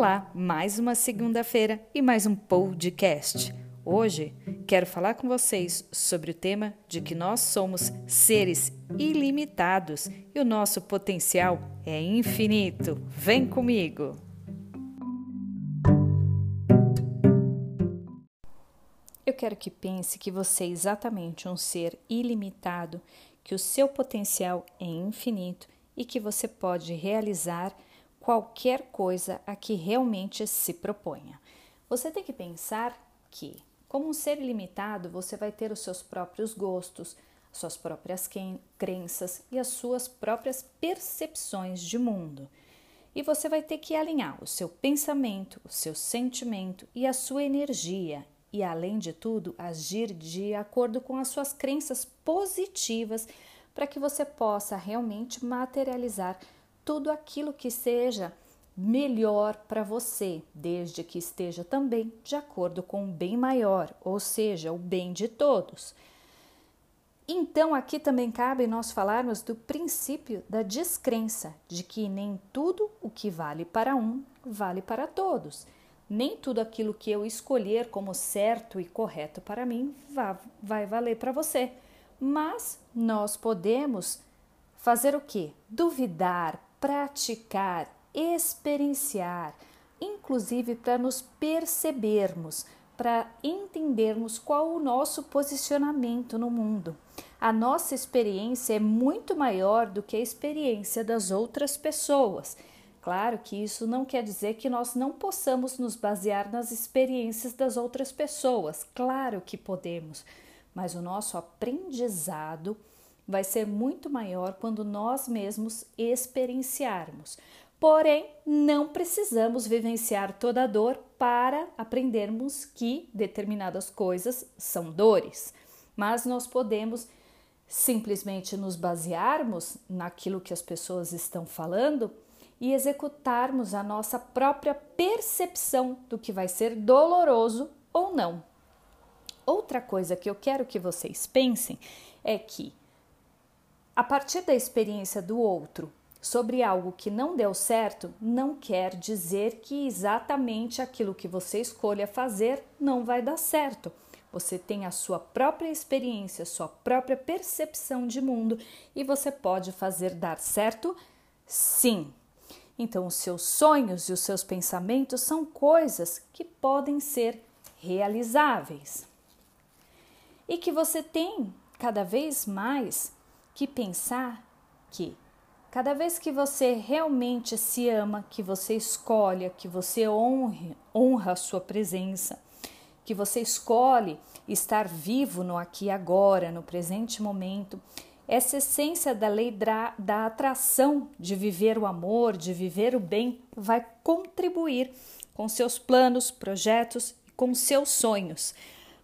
Olá, mais uma segunda-feira e mais um podcast. Hoje quero falar com vocês sobre o tema de que nós somos seres ilimitados e o nosso potencial é infinito. Vem comigo! Eu quero que pense que você é exatamente um ser ilimitado, que o seu potencial é infinito e que você pode realizar qualquer coisa a que realmente se proponha. Você tem que pensar que, como um ser ilimitado, você vai ter os seus próprios gostos, suas próprias crenças e as suas próprias percepções de mundo. E você vai ter que alinhar o seu pensamento, o seu sentimento e a sua energia, e além de tudo, agir de acordo com as suas crenças positivas para que você possa realmente materializar tudo aquilo que seja melhor para você, desde que esteja também de acordo com o bem maior, ou seja, o bem de todos. Então, aqui também cabe nós falarmos do princípio da descrença, de que nem tudo o que vale para um vale para todos. Nem tudo aquilo que eu escolher como certo e correto para mim vai, valer para você. Mas nós podemos fazer o que? Duvidar, praticar, experienciar, inclusive para nos percebermos, para entendermos qual o nosso posicionamento no mundo. A nossa experiência é muito maior do que a experiência das outras pessoas. Claro que isso não quer dizer que nós não possamos nos basear nas experiências das outras pessoas. Claro que podemos, mas o nosso aprendizado vai ser muito maior quando nós mesmos experienciarmos. Porém, não precisamos vivenciar toda a dor para aprendermos que determinadas coisas são dores, mas nós podemos simplesmente nos basearmos naquilo que as pessoas estão falando e executarmos a nossa própria percepção do que vai ser doloroso ou não. Outra coisa que eu quero que vocês pensem é que a partir da experiência do outro sobre algo que não deu certo, não quer dizer que exatamente aquilo que você escolha fazer não vai dar certo. Você tem a sua própria experiência, sua própria percepção de mundo e você pode fazer dar certo sim. Então, os seus sonhos e os seus pensamentos são coisas que podem ser realizáveis. E que você tem cada vez mais que pensar que cada vez que você realmente se ama, que você escolhe, que você honre, honra a sua presença, que você escolhe estar vivo no aqui e agora, no presente momento, essa essência da lei da, da atração de viver o amor, de viver o bem, vai contribuir com seus planos, projetos e com seus sonhos.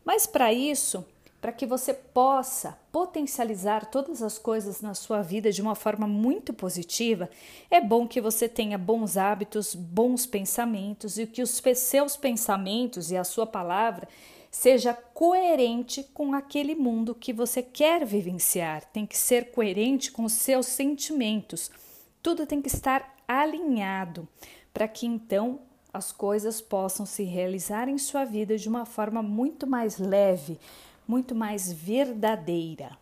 Mas para isso, para que você possa potencializar todas as coisas na sua vida de uma forma muito positiva, é bom que você tenha bons hábitos, bons pensamentos e que os seus pensamentos e a sua palavra seja coerente com aquele mundo que você quer vivenciar. Tem que ser coerente com os seus sentimentos. Tudo tem que estar alinhado para que então as coisas possam se realizar em sua vida de uma forma muito mais leve, muito mais verdadeira.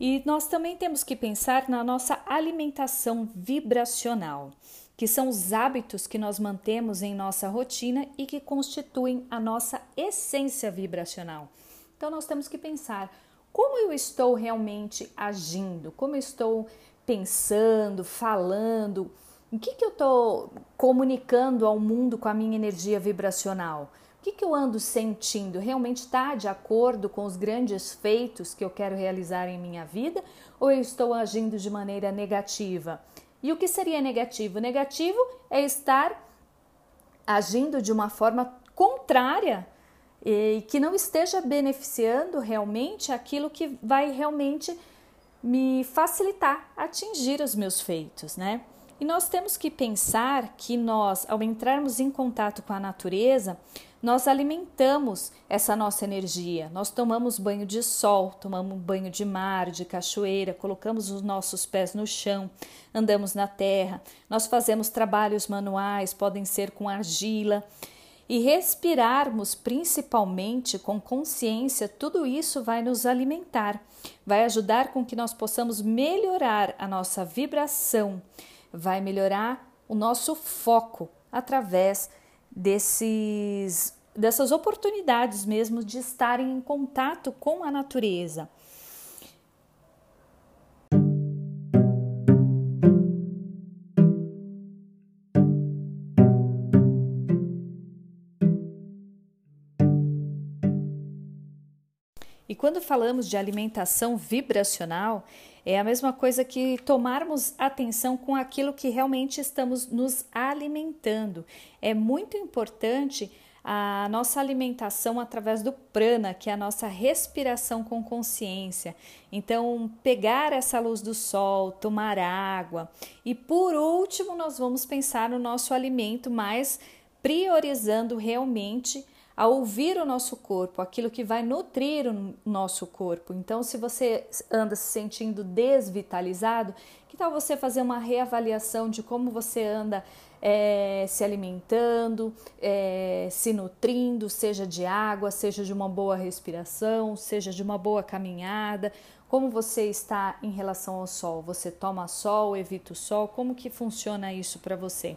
E nós também temos que pensar na nossa alimentação vibracional, que são os hábitos que nós mantemos em nossa rotina e que constituem a nossa essência vibracional. Então nós temos que pensar como eu estou realmente agindo, como eu estou pensando, falando, o que, que eu estou comunicando ao mundo com a minha energia vibracional? O que, que eu ando sentindo? Realmente está de acordo com os grandes feitos que eu quero realizar em minha vida ou eu estou agindo de maneira negativa? E o que seria negativo? Negativo é estar agindo de uma forma contrária e que não esteja beneficiando realmente aquilo que vai realmente me facilitar atingir os meus feitos, né? E nós temos que pensar que nós, ao entrarmos em contato com a natureza, nós alimentamos essa nossa energia. Nós tomamos banho de sol, tomamos banho de mar, de cachoeira, colocamos os nossos pés no chão, andamos na terra, nós fazemos trabalhos manuais, podem ser com argila. E respirarmos principalmente com consciência, tudo isso vai nos alimentar, vai ajudar com que nós possamos melhorar a nossa vibração, vai melhorar o nosso foco através desses dessas oportunidades mesmo de estarem em contato com a natureza. E quando falamos de alimentação vibracional, é a mesma coisa que tomarmos atenção com aquilo que realmente estamos nos alimentando. É muito importante a nossa alimentação através do prana, que é a nossa respiração com consciência. Então, pegar essa luz do sol, tomar água. E por último, nós vamos pensar no nosso alimento, mas priorizando realmente a ouvir o nosso corpo, aquilo que vai nutrir o nosso corpo. Então, se você anda se sentindo desvitalizado, que tal você fazer uma reavaliação de como você anda é, se alimentando, é, se nutrindo, seja de água, seja de uma boa respiração, seja de uma boa caminhada. Como você está em relação ao sol? Você toma sol, evita o sol? Como que funciona isso para você?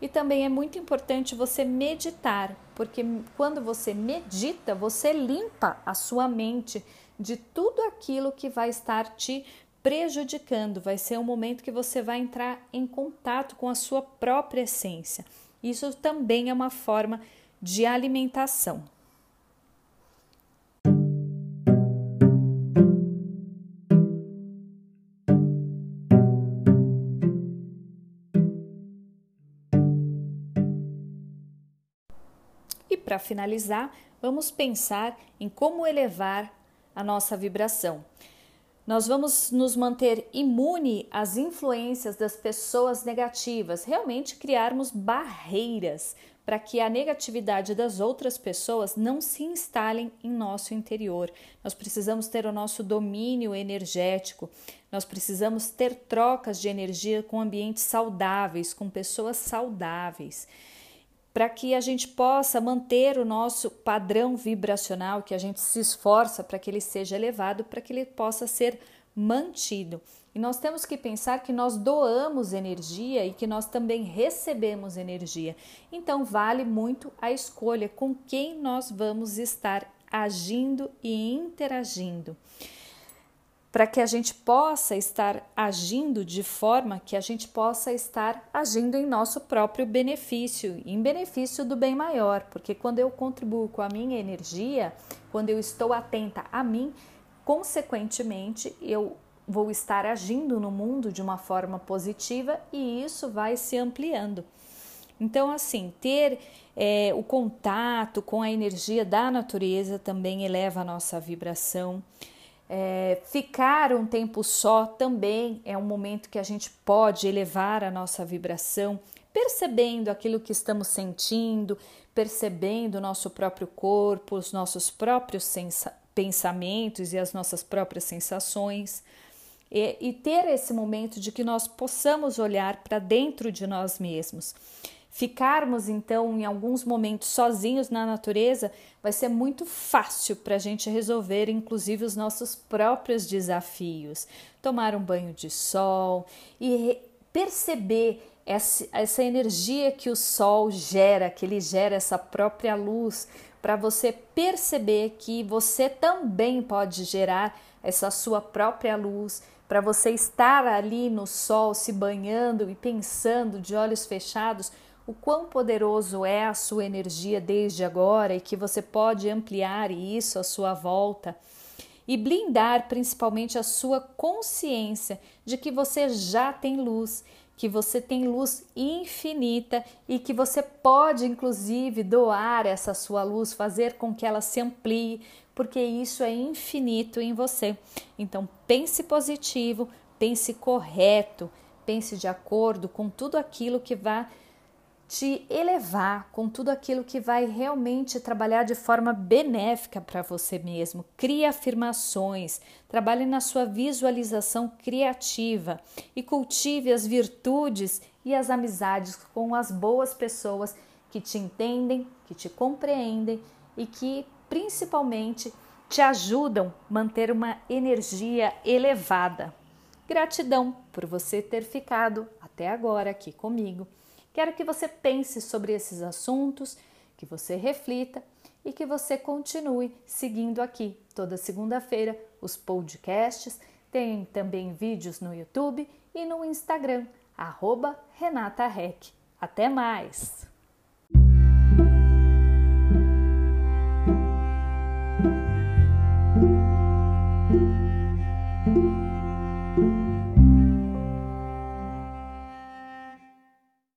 E também é muito importante você meditar, porque quando você medita, você limpa a sua mente de tudo aquilo que vai estar te prejudicando. Vai ser um momento que você vai entrar em contato com a sua própria essência. Isso também é uma forma de alimentação. Para finalizar, vamos pensar em como elevar a nossa vibração. Nós vamos nos manter imune às influências das pessoas negativas, realmente criarmos barreiras para que a negatividade das outras pessoas não se instalem em nosso interior. Nós precisamos ter o nosso domínio energético, nós precisamos ter trocas de energia com ambientes saudáveis, com pessoas saudáveis para que a gente possa manter o nosso padrão vibracional, que a gente se esforça para que ele seja elevado, para que ele possa ser mantido. E nós temos que pensar que nós doamos energia e que nós também recebemos energia. Então, vale muito a escolha com quem nós vamos estar agindo e interagindo para que a gente possa estar agindo de forma que a gente possa estar agindo em nosso próprio benefício, em benefício do bem maior, porque quando eu contribuo com a minha energia, quando eu estou atenta a mim, consequentemente eu vou estar agindo no mundo de uma forma positiva e isso vai se ampliando. Então, assim, ter é, o contato com a energia da natureza também eleva a nossa vibração. É, ficar um tempo só também é um momento que a gente pode elevar a nossa vibração, percebendo aquilo que estamos sentindo, percebendo o nosso próprio corpo, os nossos próprios pensamentos e as nossas próprias sensações. E, e ter esse momento de que nós possamos olhar para dentro de nós mesmos. Ficarmos então em alguns momentos sozinhos na natureza vai ser muito fácil para a gente resolver, inclusive, os nossos próprios desafios. Tomar um banho de sol e perceber essa, essa energia que o sol gera, que ele gera essa própria luz, para você perceber que você também pode gerar essa sua própria luz, para você estar ali no sol se banhando e pensando de olhos fechados o quão poderoso é a sua energia desde agora e que você pode ampliar isso à sua volta e blindar principalmente a sua consciência de que você já tem luz, que você tem luz infinita e que você pode inclusive doar essa sua luz, fazer com que ela se amplie, porque isso é infinito em você. Então pense positivo, pense correto, pense de acordo com tudo aquilo que vai te elevar com tudo aquilo que vai realmente trabalhar de forma benéfica para você mesmo. Crie afirmações, trabalhe na sua visualização criativa e cultive as virtudes e as amizades com as boas pessoas que te entendem, que te compreendem e que principalmente te ajudam a manter uma energia elevada. Gratidão por você ter ficado até agora aqui comigo. Quero que você pense sobre esses assuntos, que você reflita e que você continue seguindo aqui toda segunda-feira os podcasts. Tem também vídeos no YouTube e no Instagram, arroba Renata Rec. Até mais!